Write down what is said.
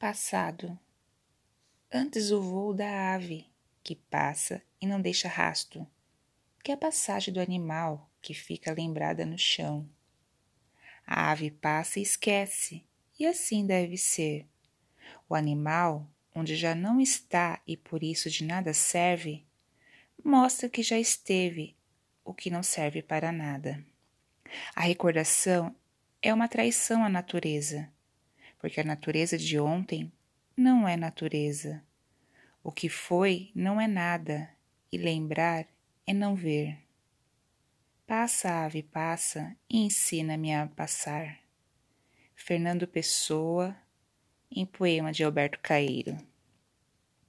Passado. Antes o voo da ave, que passa e não deixa rasto, que é a passagem do animal que fica lembrada no chão. A ave passa e esquece, e assim deve ser. O animal, onde já não está e por isso de nada serve, mostra que já esteve, o que não serve para nada. A recordação é uma traição à natureza porque a natureza de ontem não é natureza. O que foi não é nada, e lembrar é não ver. Passa, ave, passa, e ensina-me a passar. Fernando Pessoa, em poema de Alberto Caeiro.